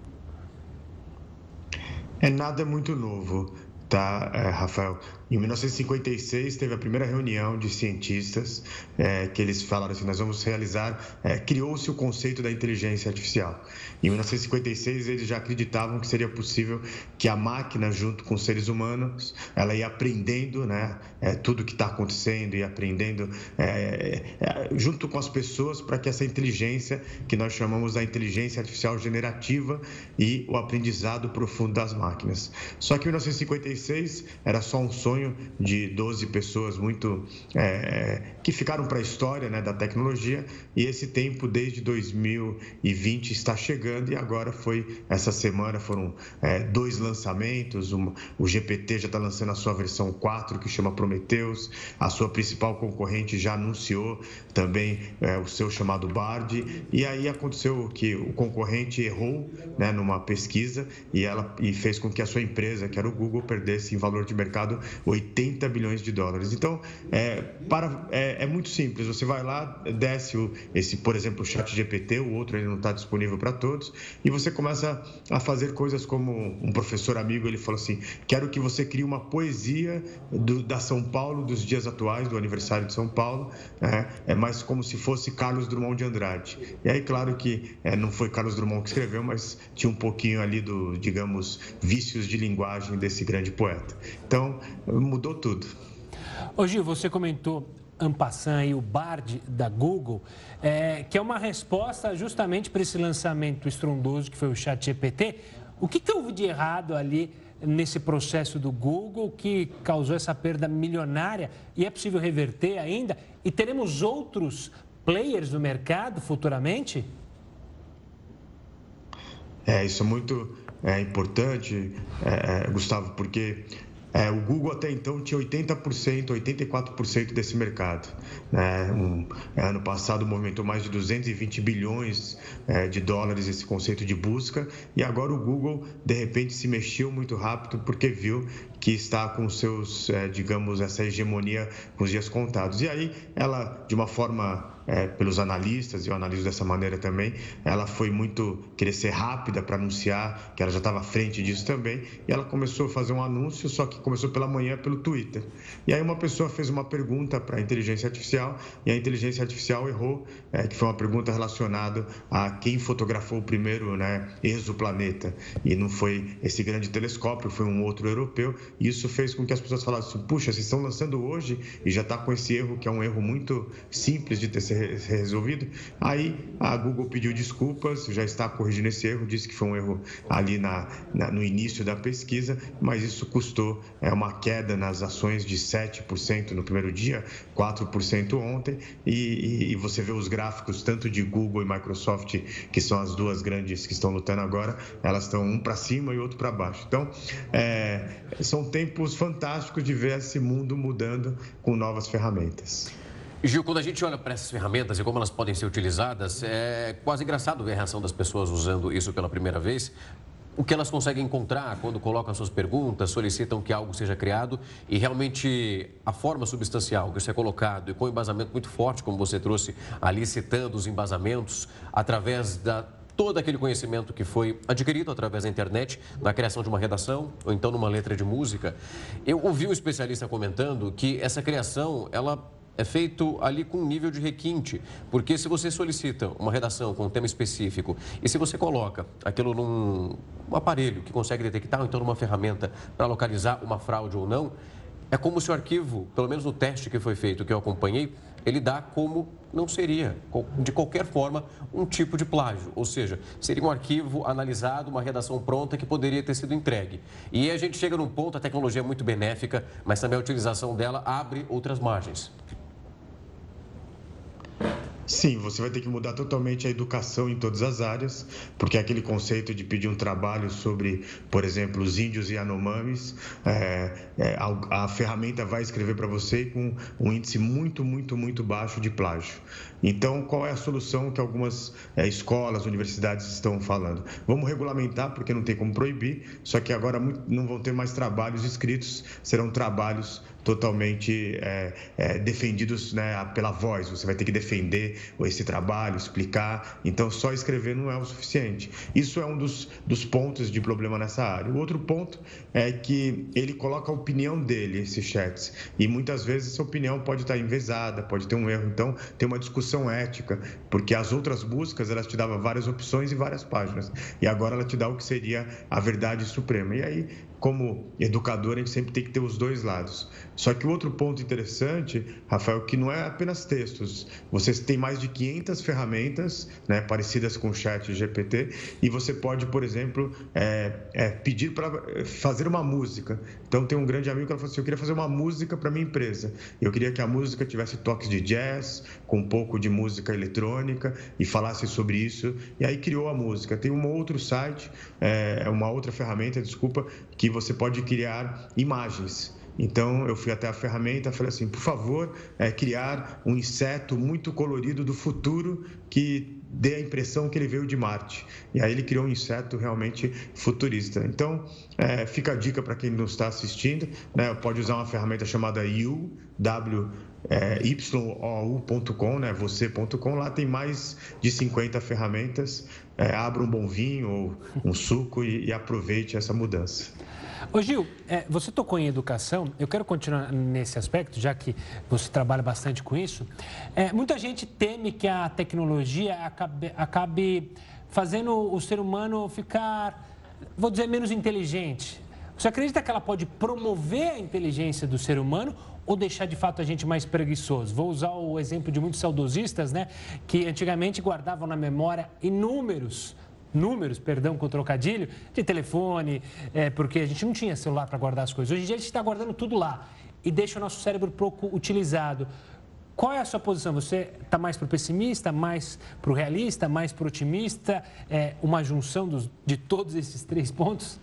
É nada muito novo, tá, é, Rafael? Em 1956 teve a primeira reunião de cientistas é, que eles falaram assim: nós vamos realizar. É, Criou-se o conceito da inteligência artificial. Em 1956 eles já acreditavam que seria possível que a máquina, junto com os seres humanos, ela ia aprendendo, né, é, tudo que está acontecendo e aprendendo é, é, junto com as pessoas para que essa inteligência que nós chamamos da inteligência artificial generativa e o aprendizado profundo das máquinas. Só que em 1956 era só um sonho de 12 pessoas muito é, que ficaram para a história né, da tecnologia e esse tempo desde 2020 está chegando e agora foi essa semana foram é, dois lançamentos um, o GPT já está lançando a sua versão 4 que chama Prometheus a sua principal concorrente já anunciou também é, o seu chamado Bard e aí aconteceu que o concorrente errou né, numa pesquisa e ela e fez com que a sua empresa que era o Google perdesse em valor de mercado 80 bilhões de dólares. Então, é, para, é, é, muito simples. Você vai lá, desce o, esse, por exemplo, o chat GPT, o outro ele não está disponível para todos, e você começa a fazer coisas como um professor amigo, ele falou assim, quero que você crie uma poesia do, da São Paulo, dos dias atuais, do aniversário de São Paulo, né? é mais como se fosse Carlos Drummond de Andrade. E aí, claro que é, não foi Carlos Drummond que escreveu, mas tinha um pouquinho ali do, digamos, vícios de linguagem desse grande poeta. Então, mudou tudo. Ô Gil, você comentou Ampassan e o Bard da Google, é, que é uma resposta justamente para esse lançamento estrondoso que foi o Chat GPT. O que, que houve de errado ali nesse processo do Google que causou essa perda milionária e é possível reverter ainda? E teremos outros players no mercado futuramente? É, isso é muito é, importante, é, é Gustavo, porque é, o Google até então tinha 80%, 84% desse mercado. Né? Um, ano passado movimentou mais de 220 bilhões é, de dólares esse conceito de busca e agora o Google de repente se mexeu muito rápido porque viu que está com seus, é, digamos, essa hegemonia com os dias contados. E aí ela, de uma forma é, pelos analistas, e eu analiso dessa maneira também, ela foi muito querer ser rápida para anunciar que ela já estava à frente disso também, e ela começou a fazer um anúncio, só que começou pela manhã pelo Twitter. E aí uma pessoa fez uma pergunta para a inteligência artificial, e a inteligência artificial errou, é, que foi uma pergunta relacionada a quem fotografou o primeiro né, exoplaneta, e não foi esse grande telescópio, foi um outro europeu, e isso fez com que as pessoas falassem, puxa, vocês estão lançando hoje, e já está com esse erro, que é um erro muito simples de ter ser resolvido. Aí a Google pediu desculpas, já está corrigindo esse erro, disse que foi um erro ali na, na no início da pesquisa, mas isso custou é, uma queda nas ações de 7% no primeiro dia, 4% ontem, e, e, você vê os gráficos tanto de Google e Microsoft, que são as duas grandes que estão lutando agora, elas estão um para cima e outro para baixo. Então, é, são tempos fantásticos de ver esse mundo mudando com novas ferramentas. Gil, quando a gente olha para essas ferramentas e como elas podem ser utilizadas, é quase engraçado ver a reação das pessoas usando isso pela primeira vez. O que elas conseguem encontrar quando colocam suas perguntas, solicitam que algo seja criado e realmente a forma substancial que isso é colocado e com um embasamento muito forte, como você trouxe ali, citando os embasamentos, através da todo aquele conhecimento que foi adquirido através da internet, na criação de uma redação ou então numa letra de música. Eu ouvi um especialista comentando que essa criação, ela é feito ali com um nível de requinte, porque se você solicita uma redação com um tema específico e se você coloca aquilo num um aparelho que consegue detectar, ou então numa ferramenta para localizar uma fraude ou não, é como se o arquivo, pelo menos no teste que foi feito, que eu acompanhei, ele dá como não seria, de qualquer forma, um tipo de plágio. Ou seja, seria um arquivo analisado, uma redação pronta que poderia ter sido entregue. E a gente chega num ponto, a tecnologia é muito benéfica, mas também a utilização dela abre outras margens. Sim, você vai ter que mudar totalmente a educação em todas as áreas, porque aquele conceito de pedir um trabalho sobre, por exemplo, os índios e anomames, é, é, a, a, ferramenta vai escrever para você com um índice muito, muito, muito baixo de plágio. Então, qual é a solução que algumas é, escolas, universidades estão falando? Vamos regulamentar, porque não tem como proibir, só que agora não vão ter mais trabalhos escritos, serão trabalhos totalmente é, é, defendidos né, pela voz. Você vai ter que defender esse trabalho, explicar. Então, só escrever não é o suficiente. Isso é um dos, dos pontos de problema nessa área. O outro ponto é que ele coloca a opinião dele, esses chats. E muitas vezes essa opinião pode estar envezada, pode ter um erro. Então, tem uma discussão ética, porque as outras buscas elas te davam várias opções e várias páginas. E agora ela te dá o que seria a verdade suprema. E aí como educador, a gente sempre tem que ter os dois lados. Só que o outro ponto interessante, Rafael, que não é apenas textos. Vocês têm mais de 500 ferramentas né, parecidas com o chat GPT e você pode, por exemplo, é, é, pedir para fazer uma música. Então, tem um grande amigo que falou assim, eu queria fazer uma música para minha empresa. Eu queria que a música tivesse toques de jazz, com um pouco de música eletrônica e falasse sobre isso. E aí criou a música. Tem um outro site, é, uma outra ferramenta, desculpa, que você pode criar imagens. Então eu fui até a ferramenta falei assim, por favor, é, criar um inseto muito colorido do futuro que dê a impressão que ele veio de Marte. E aí ele criou um inseto realmente futurista. Então é, fica a dica para quem não está assistindo, né, pode usar uma ferramenta chamada You, W é, né, você.com, lá tem mais de 50 ferramentas. É, abra um bom vinho ou um suco e, e aproveite essa mudança. Ô Gil, é, você tocou em educação, eu quero continuar nesse aspecto, já que você trabalha bastante com isso. É, muita gente teme que a tecnologia acabe, acabe fazendo o ser humano ficar, vou dizer, menos inteligente. Você acredita que ela pode promover a inteligência do ser humano ou deixar de fato a gente mais preguiçoso? Vou usar o exemplo de muitos saudosistas, né, que antigamente guardavam na memória inúmeros números, perdão com trocadilho, de telefone, é, porque a gente não tinha celular para guardar as coisas. Hoje em dia a gente está guardando tudo lá e deixa o nosso cérebro pouco utilizado. Qual é a sua posição? Você está mais para o pessimista, mais para o realista, mais para o otimista? É uma junção dos, de todos esses três pontos?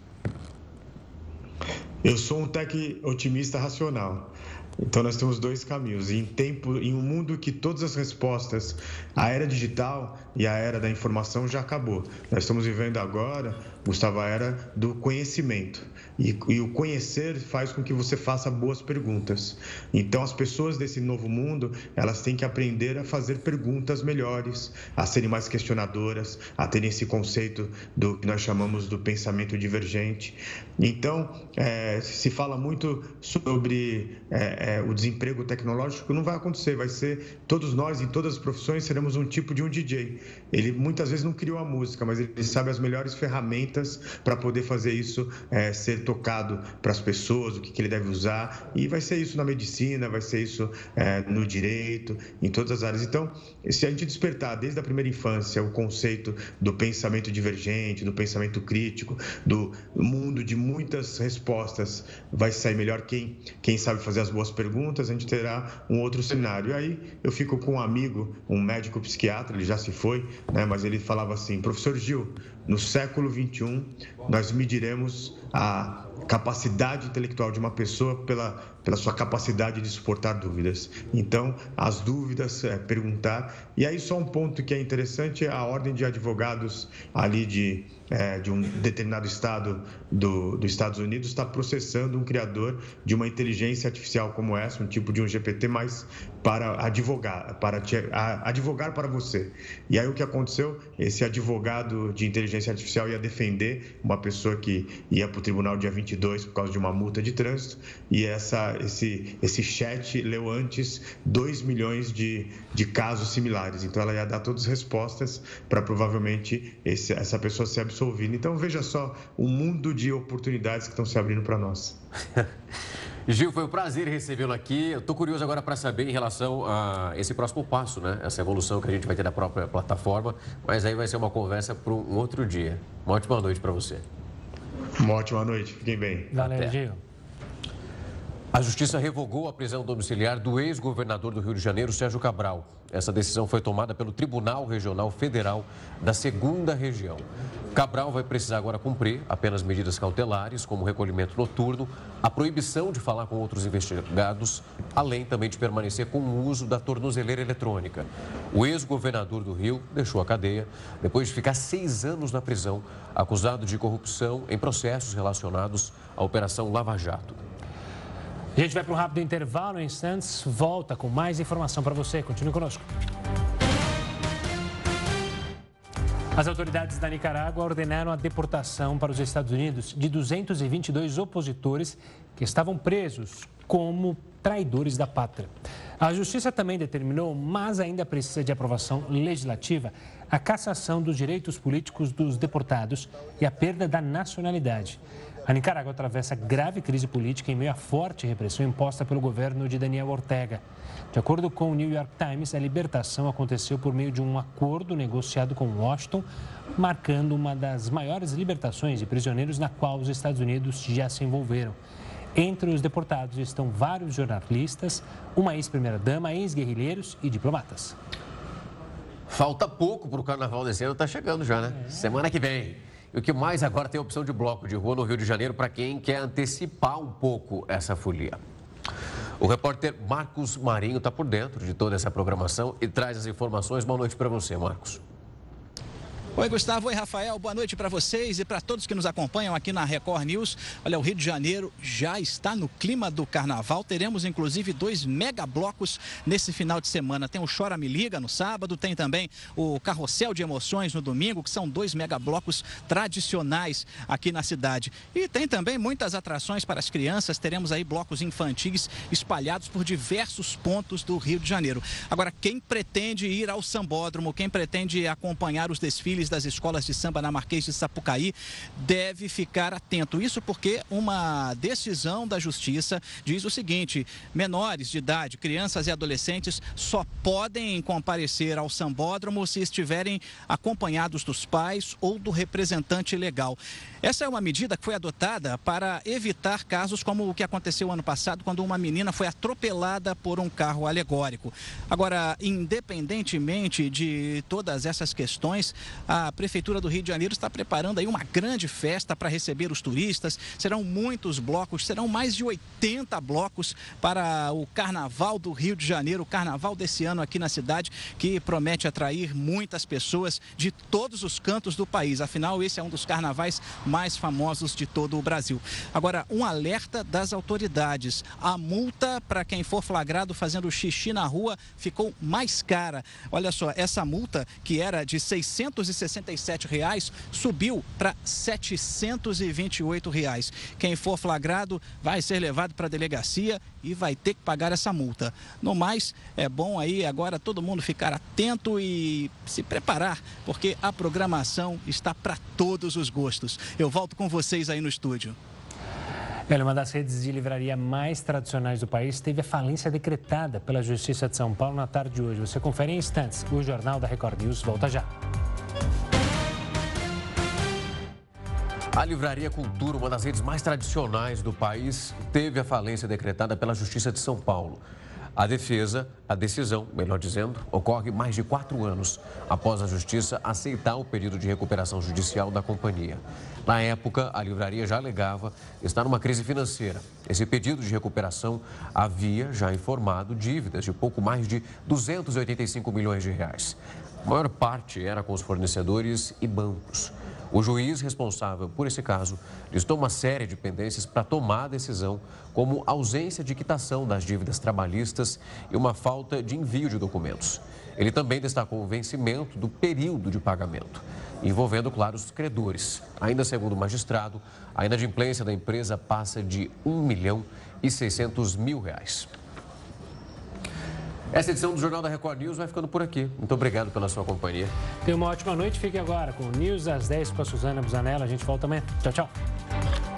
Eu sou um tech otimista racional. Então nós temos dois caminhos. Em tempo, em um mundo que todas as respostas, a era digital e a era da informação já acabou. Nós estamos vivendo agora, Gustavo, a era do conhecimento. E, e, o conhecer faz com que você faça boas perguntas. Então, as pessoas desse novo mundo, elas têm que aprender a fazer perguntas melhores, a serem mais questionadoras, a terem esse conceito do que nós chamamos do pensamento divergente. Então, é, se fala muito sobre é, é, o desemprego tecnológico, não vai acontecer. Vai ser todos nós, em todas as profissões, seremos um tipo de um DJ. Ele muitas vezes não criou a música, mas ele sabe as melhores ferramentas para poder fazer isso é, ser tocado para as pessoas, o que, que, ele deve usar. E vai ser isso na medicina, vai ser isso é, no direito, em todas as áreas. Então, se a gente despertar desde a primeira infância o conceito do pensamento divergente, do pensamento crítico, do mundo de muitas respostas, vai sair melhor quem, quem sabe fazer as boas perguntas, a gente terá um outro cenário. E aí eu fico com um amigo, um médico psiquiatra, ele já se foi, né, mas ele falava assim: professor Gil, no século 21, nós mediremos a capacidade intelectual de uma pessoa pela, pela sua capacidade de suportar dúvidas. Então, as dúvidas, é, perguntar. E aí, só um ponto que é interessante: é a ordem de advogados ali de é, de um determinado estado do, dos Estados Unidos está processando um criador de uma inteligência artificial como essa, um tipo de um GPT, mas para advogar, para te, a, advogar para você. E aí o que aconteceu? Esse advogado de inteligência artificial ia defender uma pessoa que ia para o tribunal dia 22 por causa de uma multa de trânsito e essa, esse, esse chat leu antes 2 milhões de, de casos similares. Então ela ia dar todas as respostas para provavelmente esse, essa pessoa ser absolvida. Então veja só o mundo de oportunidades que estão se abrindo para nós. Gil, foi um prazer recebê-lo aqui. Eu estou curioso agora para saber em relação a esse próximo passo, né? Essa evolução que a gente vai ter da própria plataforma. Mas aí vai ser uma conversa para um outro dia. Uma ótima noite para você. Uma ótima noite. Fiquem bem. Valeu, Até. Gil. A Justiça revogou a prisão domiciliar do ex-governador do Rio de Janeiro, Sérgio Cabral. Essa decisão foi tomada pelo Tribunal Regional Federal da Segunda Região. Cabral vai precisar agora cumprir apenas medidas cautelares, como recolhimento noturno, a proibição de falar com outros investigados, além também de permanecer com o uso da tornozeleira eletrônica. O ex-governador do Rio deixou a cadeia depois de ficar seis anos na prisão, acusado de corrupção em processos relacionados à Operação Lava Jato. A gente vai para um rápido intervalo, em instantes, volta com mais informação para você. Continue conosco. As autoridades da Nicarágua ordenaram a deportação para os Estados Unidos de 222 opositores que estavam presos como traidores da pátria. A justiça também determinou, mas ainda precisa de aprovação legislativa, a cassação dos direitos políticos dos deportados e a perda da nacionalidade. A Nicarágua atravessa grave crise política em meio à forte repressão imposta pelo governo de Daniel Ortega. De acordo com o New York Times, a libertação aconteceu por meio de um acordo negociado com Washington, marcando uma das maiores libertações de prisioneiros na qual os Estados Unidos já se envolveram. Entre os deportados estão vários jornalistas, uma ex-primeira-dama, ex-guerrilheiros e diplomatas. Falta pouco para o carnaval desse ano, está chegando já, né? É. Semana que vem. E o que mais agora tem opção de bloco de rua no Rio de Janeiro para quem quer antecipar um pouco essa folia. O repórter Marcos Marinho está por dentro de toda essa programação e traz as informações. Boa noite para você, Marcos. Oi, Gustavo. Oi, Rafael. Boa noite para vocês e para todos que nos acompanham aqui na Record News. Olha, o Rio de Janeiro já está no clima do carnaval. Teremos, inclusive, dois mega blocos nesse final de semana. Tem o Chora Me Liga no sábado, tem também o Carrossel de Emoções no domingo, que são dois mega blocos tradicionais aqui na cidade. E tem também muitas atrações para as crianças. Teremos aí blocos infantis espalhados por diversos pontos do Rio de Janeiro. Agora, quem pretende ir ao Sambódromo, quem pretende acompanhar os desfiles das escolas de samba na Marquês de Sapucaí deve ficar atento. Isso porque uma decisão da Justiça diz o seguinte: menores de idade, crianças e adolescentes só podem comparecer ao sambódromo se estiverem acompanhados dos pais ou do representante legal. Essa é uma medida que foi adotada para evitar casos como o que aconteceu ano passado, quando uma menina foi atropelada por um carro alegórico. Agora, independentemente de todas essas questões, a Prefeitura do Rio de Janeiro está preparando aí uma grande festa para receber os turistas. Serão muitos blocos, serão mais de 80 blocos para o Carnaval do Rio de Janeiro, o Carnaval desse ano aqui na cidade, que promete atrair muitas pessoas de todos os cantos do país. Afinal, esse é um dos carnavais mais famosos de todo o Brasil. Agora, um alerta das autoridades: a multa para quem for flagrado fazendo xixi na rua ficou mais cara. Olha só, essa multa que era de 667 reais, subiu para 728 reais. Quem for flagrado vai ser levado para a delegacia e vai ter que pagar essa multa. No mais, é bom aí agora todo mundo ficar atento e se preparar, porque a programação está para todos os gostos. Eu volto com vocês aí no estúdio. Olha, uma das redes de livraria mais tradicionais do país teve a falência decretada pela Justiça de São Paulo na tarde de hoje. Você confere em instantes. O Jornal da Record News volta já. A Livraria Cultura, uma das redes mais tradicionais do país, teve a falência decretada pela Justiça de São Paulo. A defesa, a decisão, melhor dizendo, ocorre mais de quatro anos após a Justiça aceitar o pedido de recuperação judicial da companhia. Na época, a livraria já alegava estar numa crise financeira. Esse pedido de recuperação havia já informado dívidas de pouco mais de 285 milhões de reais. A maior parte era com os fornecedores e bancos. O juiz responsável por esse caso listou uma série de pendências para tomar a decisão, como ausência de quitação das dívidas trabalhistas e uma falta de envio de documentos. Ele também destacou o vencimento do período de pagamento, envolvendo, claro, os credores. Ainda segundo o magistrado, a inadimplência da empresa passa de 1 milhão e 600 mil reais. Essa edição do Jornal da Record News vai ficando por aqui. Muito obrigado pela sua companhia. Tenha uma ótima noite. Fique agora com News às 10 com a Suzana Busanella. A gente volta amanhã. Tchau, tchau.